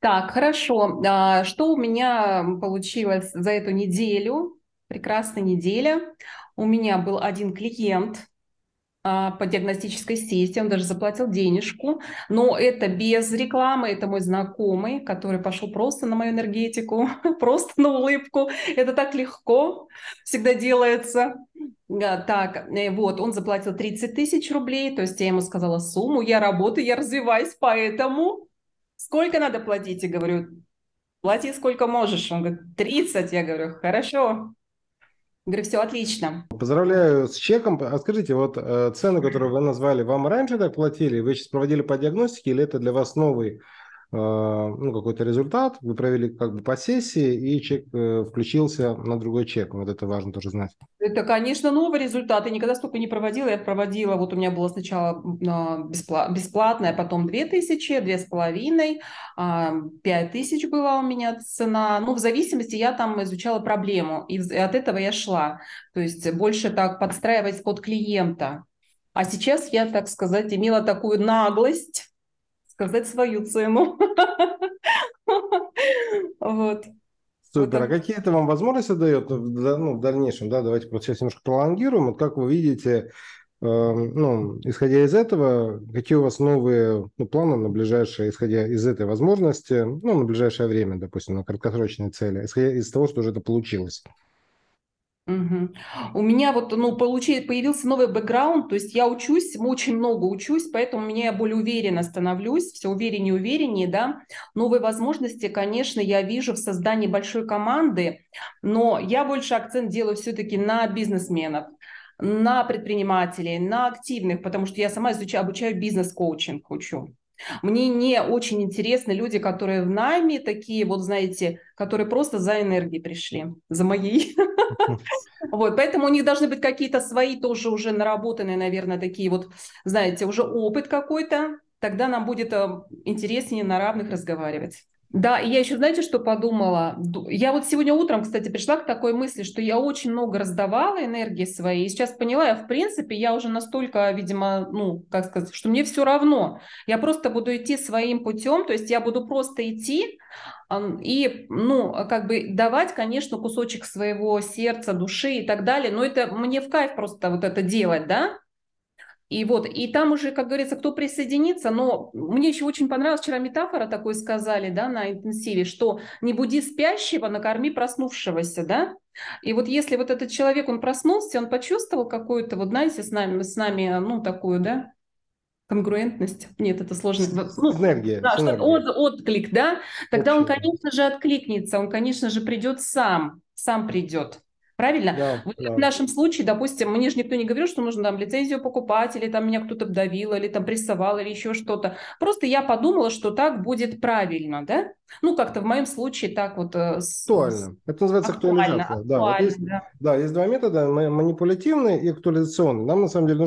Так, хорошо. А, Что у меня получилось за эту неделю? Прекрасная неделя. У меня был один клиент а, по диагностической сессии, он даже заплатил денежку, но это без рекламы, это мой знакомый, который пошел просто на мою энергетику, просто на улыбку. Это так легко всегда делается. Так, э, вот, он заплатил 30 тысяч рублей, то есть я ему сказала сумму, я работаю, я развиваюсь, поэтому сколько надо платить? Я говорю, плати сколько можешь. Он говорит, 30. Я говорю, хорошо. Говорю, все отлично. Поздравляю с чеком. А скажите, вот э, цену, которую вы назвали, вам раньше так платили? Вы сейчас проводили по диагностике или это для вас новый ну, какой-то результат? Вы провели как бы по сессии, и чек э, включился на другой чек. Вот это важно тоже знать. Это, конечно, новый результат. Я никогда столько не проводила. Я проводила, вот у меня было сначала беспла- бесплатное, потом 2000, 2500, а, 5000 была у меня цена. Ну, в зависимости, я там изучала проблему, и от этого я шла. То есть больше так подстраивать под клиента. А сейчас я, так сказать, имела такую наглость сказать свою цену. Вот. Супер. А какие это вам возможности дает да- ну, в дальнейшем? Да, давайте вот сейчас немножко пролонгируем. Вот как вы видите, э, ну, исходя из этого, какие у вас новые ну, планы на ближайшее, исходя из этой возможности, ну, на ближайшее время, допустим, на краткосрочные цели, исходя из того, что уже это получилось? Мгм. У меня вот, ну, получи- появился новый бэкграунд, то есть я учусь, очень много учусь, поэтому меня я более уверенно становлюсь, все увереннее и увереннее, да. Новые возможности, конечно, я вижу в создании большой команды, но я больше акцент делаю все-таки на бизнесменов, на предпринимателей, на активных, потому что я сама изучаю, обучаю бизнес-коучинг, учу. Мне не очень интересны люди, которые в найме, такие вот, знаете, которые просто за энергией пришли, за моей. Вот, поэтому у них должны быть какие-то свои тоже уже наработанные, наверное, такие вот, знаете, уже опыт какой-то, тогда нам будет э, интереснее на равных разговаривать. Да, и я еще, знаете, что подумала? Ду- Я вот сегодня утром, кстати, пришла к такой мысли, что я очень много раздавала энергии своей, и сейчас поняла, я, в принципе, я уже настолько, видимо, ну, как сказать, что мне все равно. Я просто буду идти своим путем, то есть я буду просто идти, И, ну, как бы давать, конечно, кусочек своего сердца, души и так далее, но это мне в кайф просто вот это делать, да? И вот, и там уже, как говорится, кто присоединится, но мне еще очень понравилась вчера метафора такой сказали, да, на интенсиве, что не буди спящего, накорми проснувшегося, да? И вот если вот этот человек, он проснулся, он почувствовал какую-то, вот знаете, с нами, с нами, ну, такую, да, конгруентность, нет, это сложно, ну, Синергия. да, что синергия. от, отклик, да, тогда он, Общее. конечно же, откликнется, он, конечно же, придет сам, сам придет. Правильно? Да, Вот да. в нашем случае, допустим, мне же никто не говорил, что нужно там лицензию покупать, или там меня кто-то давил, или там прессовал, или еще что-то. Просто я подумала, что так будет правильно, да? Ну, как-то в моем случае так вот... э, Актуально. Это называется Актуально, актуализация. Да, вот актуально, есть, да. да, есть два метода, ма- манипулятивный и актуализационный. Нам на самом деле